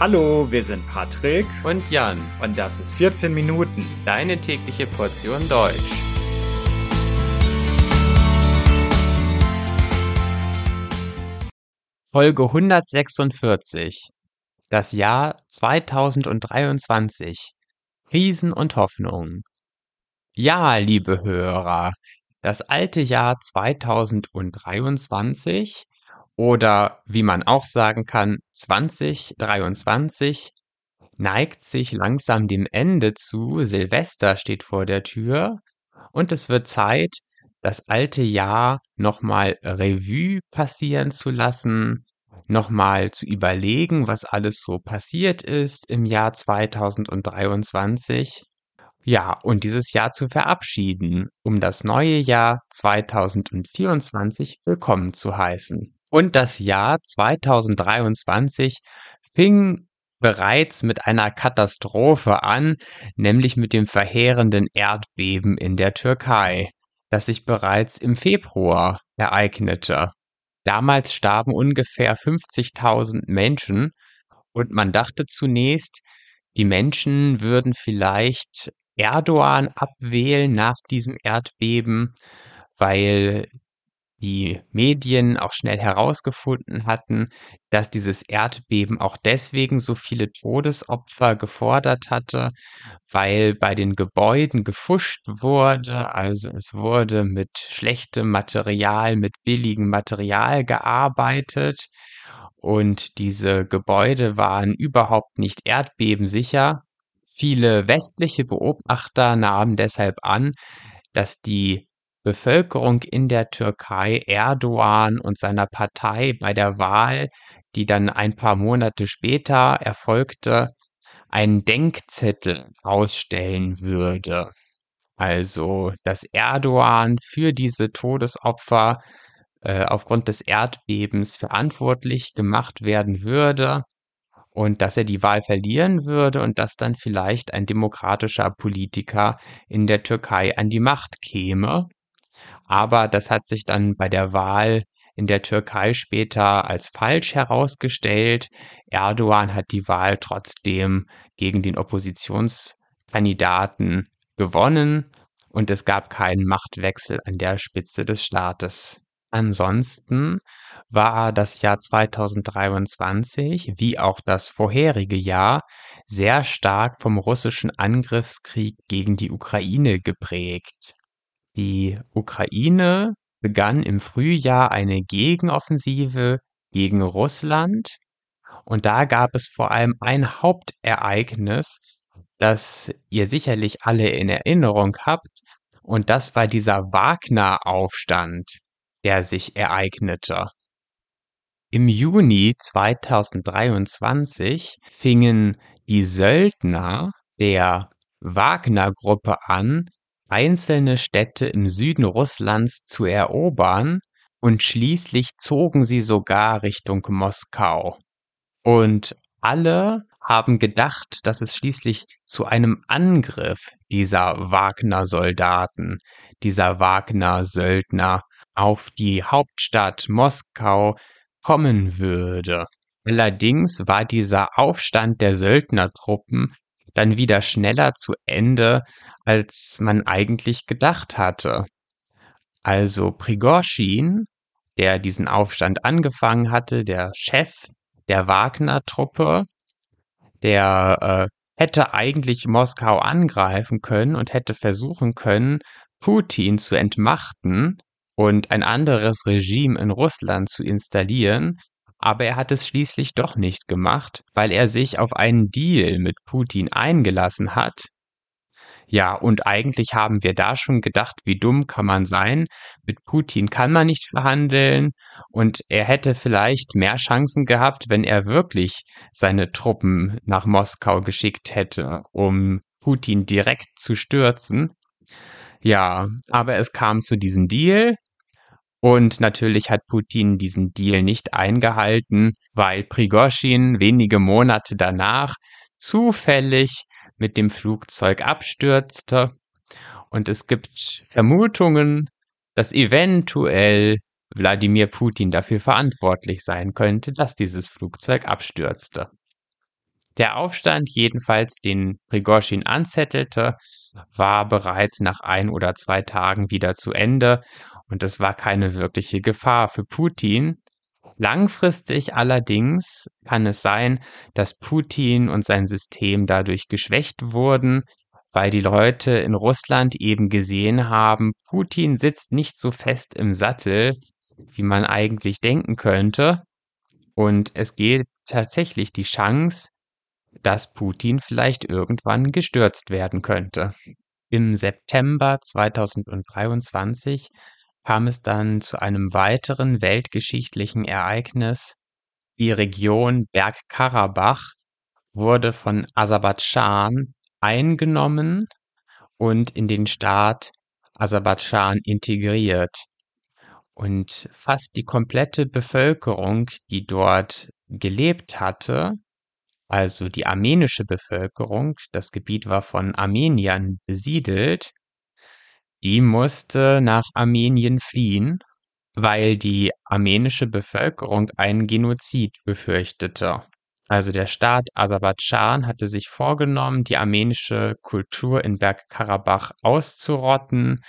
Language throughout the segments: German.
Hallo, wir sind Patrick. Und Jan. Und das ist 14 Minuten, deine tägliche Portion Deutsch. Folge 146 Das Jahr 2023 Krisen und Hoffnungen. Ja, liebe Hörer, das alte Jahr 2023 oder wie man auch sagen kann, 2023 neigt sich langsam dem Ende zu. Silvester steht vor der Tür und es wird Zeit, das alte Jahr nochmal Revue passieren zu lassen, nochmal zu überlegen, was alles so passiert ist im Jahr 2023. Ja, und dieses Jahr zu verabschieden, um das neue Jahr 2024 willkommen zu heißen. Und das Jahr 2023 fing bereits mit einer Katastrophe an, nämlich mit dem verheerenden Erdbeben in der Türkei, das sich bereits im Februar ereignete. Damals starben ungefähr 50.000 Menschen und man dachte zunächst, die Menschen würden vielleicht Erdogan abwählen nach diesem Erdbeben, weil die Medien auch schnell herausgefunden hatten, dass dieses Erdbeben auch deswegen so viele Todesopfer gefordert hatte, weil bei den Gebäuden gefuscht wurde, also es wurde mit schlechtem Material, mit billigem Material gearbeitet und diese Gebäude waren überhaupt nicht erdbebensicher. Viele westliche Beobachter nahmen deshalb an, dass die Bevölkerung in der Türkei Erdoğan und seiner Partei bei der Wahl, die dann ein paar Monate später erfolgte, einen Denkzettel ausstellen würde. Also, dass Erdoğan für diese Todesopfer äh, aufgrund des Erdbebens verantwortlich gemacht werden würde und dass er die Wahl verlieren würde und dass dann vielleicht ein demokratischer Politiker in der Türkei an die Macht käme. Aber das hat sich dann bei der Wahl in der Türkei später als falsch herausgestellt. Erdogan hat die Wahl trotzdem gegen den Oppositionskandidaten gewonnen und es gab keinen Machtwechsel an der Spitze des Staates. Ansonsten war das Jahr 2023 wie auch das vorherige Jahr sehr stark vom russischen Angriffskrieg gegen die Ukraine geprägt. Die Ukraine begann im Frühjahr eine Gegenoffensive gegen Russland und da gab es vor allem ein Hauptereignis, das ihr sicherlich alle in Erinnerung habt, und das war dieser Wagner-Aufstand, der sich ereignete. Im Juni 2023 fingen die Söldner der Wagner-Gruppe an, einzelne Städte im Süden Russlands zu erobern und schließlich zogen sie sogar Richtung Moskau. Und alle haben gedacht, dass es schließlich zu einem Angriff dieser Wagner-Soldaten, dieser Wagner-Söldner auf die Hauptstadt Moskau kommen würde. Allerdings war dieser Aufstand der Söldnertruppen dann wieder schneller zu Ende, als man eigentlich gedacht hatte. Also Prigorschin, der diesen Aufstand angefangen hatte, der Chef der Wagner-Truppe, der äh, hätte eigentlich Moskau angreifen können und hätte versuchen können, Putin zu entmachten und ein anderes Regime in Russland zu installieren, aber er hat es schließlich doch nicht gemacht, weil er sich auf einen Deal mit Putin eingelassen hat. Ja, und eigentlich haben wir da schon gedacht, wie dumm kann man sein? Mit Putin kann man nicht verhandeln und er hätte vielleicht mehr Chancen gehabt, wenn er wirklich seine Truppen nach Moskau geschickt hätte, um Putin direkt zu stürzen. Ja, aber es kam zu diesem Deal und natürlich hat Putin diesen Deal nicht eingehalten, weil Prigozhin wenige Monate danach zufällig mit dem Flugzeug abstürzte. Und es gibt Vermutungen, dass eventuell Wladimir Putin dafür verantwortlich sein könnte, dass dieses Flugzeug abstürzte. Der Aufstand jedenfalls, den Prigozhin anzettelte, war bereits nach ein oder zwei Tagen wieder zu Ende und es war keine wirkliche Gefahr für Putin. Langfristig allerdings kann es sein, dass Putin und sein System dadurch geschwächt wurden, weil die Leute in Russland eben gesehen haben, Putin sitzt nicht so fest im Sattel, wie man eigentlich denken könnte. Und es geht tatsächlich die Chance, dass Putin vielleicht irgendwann gestürzt werden könnte. Im September 2023 kam es dann zu einem weiteren weltgeschichtlichen Ereignis. Die Region Bergkarabach wurde von Aserbaidschan eingenommen und in den Staat Aserbaidschan integriert. Und fast die komplette Bevölkerung, die dort gelebt hatte, also die armenische Bevölkerung, das Gebiet war von Armeniern besiedelt, die musste nach Armenien fliehen, weil die armenische Bevölkerung einen Genozid befürchtete. Also der Staat Aserbaidschan hatte sich vorgenommen, die armenische Kultur in Bergkarabach auszurotten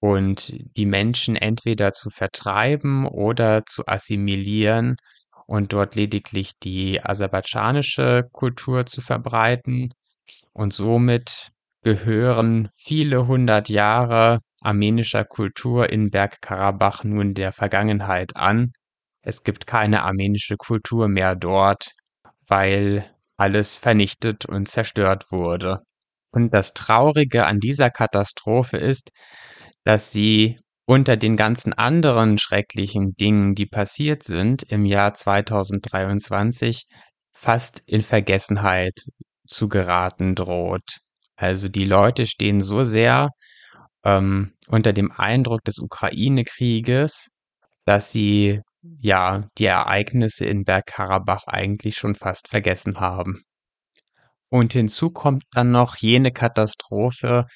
und die Menschen entweder zu vertreiben oder zu assimilieren und dort lediglich die aserbaidschanische Kultur zu verbreiten. Und somit gehören viele hundert Jahre armenischer Kultur in Bergkarabach nun der Vergangenheit an. Es gibt keine armenische Kultur mehr dort, weil alles vernichtet und zerstört wurde. Und das Traurige an dieser Katastrophe ist, dass sie unter den ganzen anderen schrecklichen Dingen, die passiert sind im Jahr 2023, fast in Vergessenheit zu geraten droht. Also die Leute stehen so sehr ähm, unter dem Eindruck des Ukraine-Krieges, dass sie ja die Ereignisse in Bergkarabach eigentlich schon fast vergessen haben. Und hinzu kommt dann noch jene Katastrophe,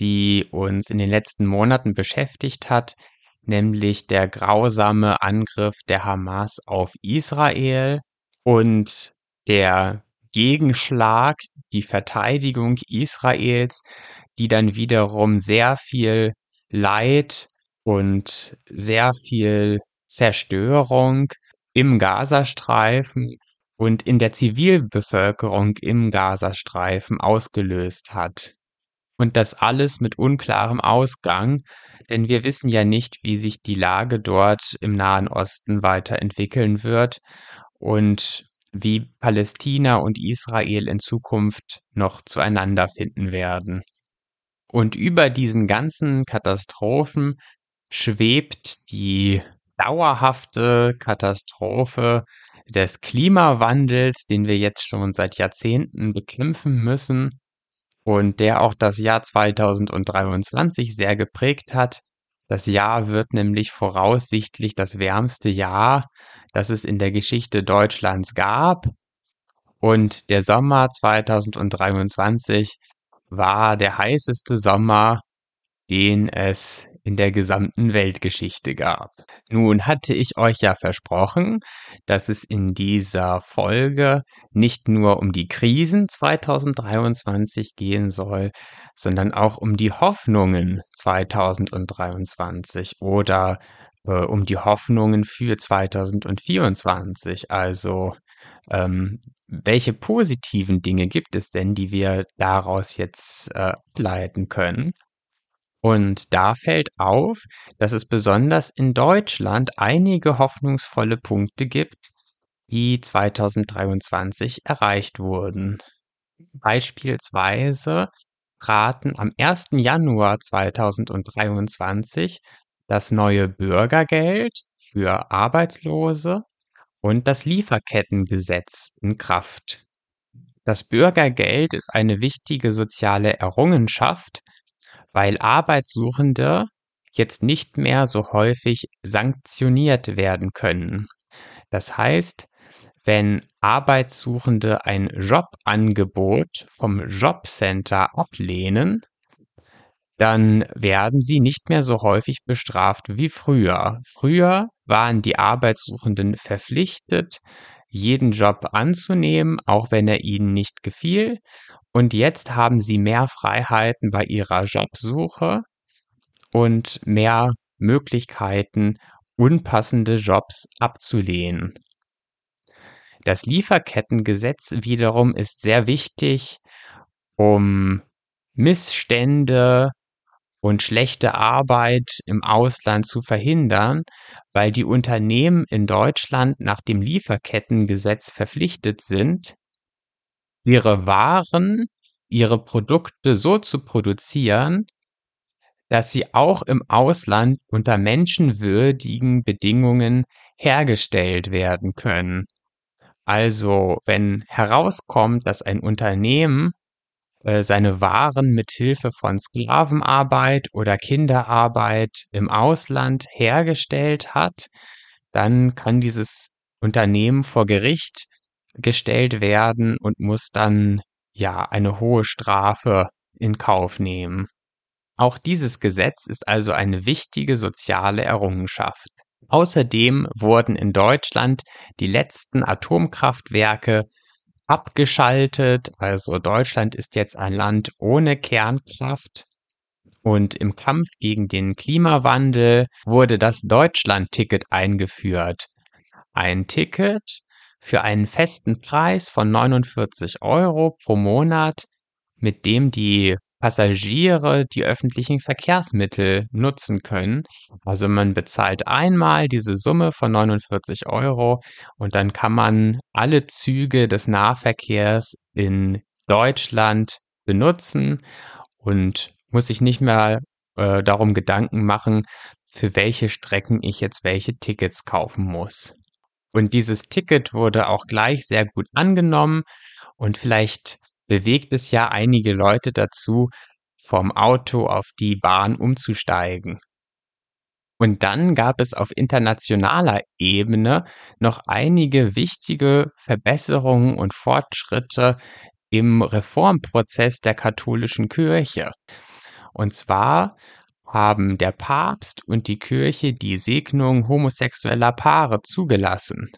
die uns in den letzten Monaten beschäftigt hat, nämlich der grausame Angriff der Hamas auf Israel und der Gegenschlag, die Verteidigung Israels, die dann wiederum sehr viel Leid und sehr viel Zerstörung im Gazastreifen und in der Zivilbevölkerung im Gazastreifen ausgelöst hat. Und das alles mit unklarem Ausgang, denn wir wissen ja nicht, wie sich die Lage dort im Nahen Osten weiterentwickeln wird und wie Palästina und Israel in Zukunft noch zueinander finden werden. Und über diesen ganzen Katastrophen schwebt die dauerhafte Katastrophe des Klimawandels, den wir jetzt schon seit Jahrzehnten bekämpfen müssen und der auch das Jahr 2023 sehr geprägt hat. Das Jahr wird nämlich voraussichtlich das wärmste Jahr, das es in der Geschichte Deutschlands gab. Und der Sommer 2023 war der heißeste Sommer, den es in der gesamten Weltgeschichte gab. Nun hatte ich euch ja versprochen, dass es in dieser Folge nicht nur um die Krisen 2023 gehen soll, sondern auch um die Hoffnungen 2023 oder äh, um die Hoffnungen für 2024. Also ähm, welche positiven Dinge gibt es denn, die wir daraus jetzt äh, ableiten können? Und da fällt auf, dass es besonders in Deutschland einige hoffnungsvolle Punkte gibt, die 2023 erreicht wurden. Beispielsweise traten am 1. Januar 2023 das neue Bürgergeld für Arbeitslose und das Lieferkettengesetz in Kraft. Das Bürgergeld ist eine wichtige soziale Errungenschaft, weil Arbeitssuchende jetzt nicht mehr so häufig sanktioniert werden können. Das heißt, wenn Arbeitssuchende ein Jobangebot vom Jobcenter ablehnen, dann werden sie nicht mehr so häufig bestraft wie früher. Früher waren die Arbeitssuchenden verpflichtet, jeden Job anzunehmen, auch wenn er ihnen nicht gefiel. Und jetzt haben sie mehr Freiheiten bei ihrer Jobsuche und mehr Möglichkeiten, unpassende Jobs abzulehnen. Das Lieferkettengesetz wiederum ist sehr wichtig, um Missstände und schlechte Arbeit im Ausland zu verhindern, weil die Unternehmen in Deutschland nach dem Lieferkettengesetz verpflichtet sind, ihre Waren, ihre Produkte so zu produzieren, dass sie auch im Ausland unter menschenwürdigen Bedingungen hergestellt werden können. Also, wenn herauskommt, dass ein Unternehmen äh, seine Waren mit Hilfe von Sklavenarbeit oder Kinderarbeit im Ausland hergestellt hat, dann kann dieses Unternehmen vor Gericht gestellt werden und muss dann ja eine hohe Strafe in Kauf nehmen. Auch dieses Gesetz ist also eine wichtige soziale Errungenschaft. Außerdem wurden in Deutschland die letzten Atomkraftwerke abgeschaltet. Also Deutschland ist jetzt ein Land ohne Kernkraft. Und im Kampf gegen den Klimawandel wurde das Deutschland-Ticket eingeführt. Ein Ticket für einen festen Preis von 49 Euro pro Monat, mit dem die Passagiere die öffentlichen Verkehrsmittel nutzen können. Also man bezahlt einmal diese Summe von 49 Euro und dann kann man alle Züge des Nahverkehrs in Deutschland benutzen und muss sich nicht mehr äh, darum Gedanken machen, für welche Strecken ich jetzt welche Tickets kaufen muss. Und dieses Ticket wurde auch gleich sehr gut angenommen und vielleicht bewegt es ja einige Leute dazu, vom Auto auf die Bahn umzusteigen. Und dann gab es auf internationaler Ebene noch einige wichtige Verbesserungen und Fortschritte im Reformprozess der katholischen Kirche. Und zwar haben der Papst und die Kirche die Segnung homosexueller Paare zugelassen.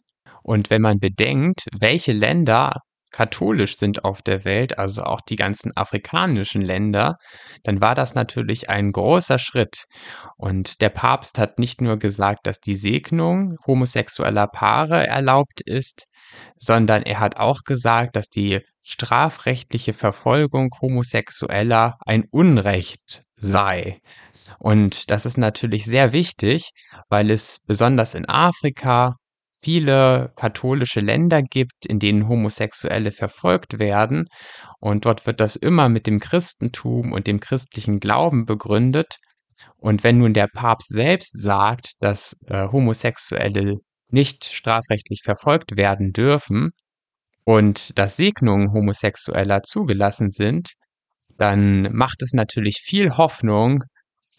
Und wenn man bedenkt, welche Länder katholisch sind auf der Welt, also auch die ganzen afrikanischen Länder, dann war das natürlich ein großer Schritt. Und der Papst hat nicht nur gesagt, dass die Segnung homosexueller Paare erlaubt ist, sondern er hat auch gesagt, dass die strafrechtliche Verfolgung homosexueller ein Unrecht sei. Und das ist natürlich sehr wichtig, weil es besonders in Afrika viele katholische Länder gibt, in denen Homosexuelle verfolgt werden. Und dort wird das immer mit dem Christentum und dem christlichen Glauben begründet. Und wenn nun der Papst selbst sagt, dass äh, Homosexuelle nicht strafrechtlich verfolgt werden dürfen und dass Segnungen Homosexueller zugelassen sind, dann macht es natürlich viel Hoffnung,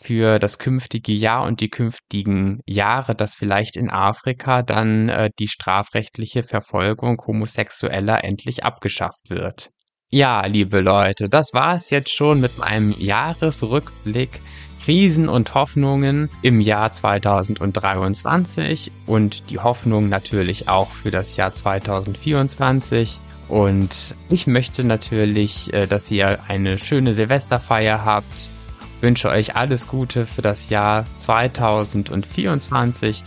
für das künftige Jahr und die künftigen Jahre, dass vielleicht in Afrika dann äh, die strafrechtliche Verfolgung Homosexueller endlich abgeschafft wird. Ja, liebe Leute, das war es jetzt schon mit meinem Jahresrückblick Krisen und Hoffnungen im Jahr 2023 und die Hoffnung natürlich auch für das Jahr 2024. Und ich möchte natürlich, äh, dass ihr eine schöne Silvesterfeier habt, wünsche euch alles Gute für das Jahr 2024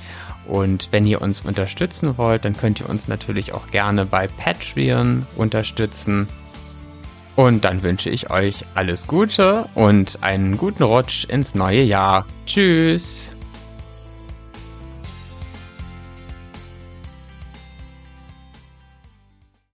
und wenn ihr uns unterstützen wollt, dann könnt ihr uns natürlich auch gerne bei Patreon unterstützen. Und dann wünsche ich euch alles Gute und einen guten Rutsch ins neue Jahr. Tschüss!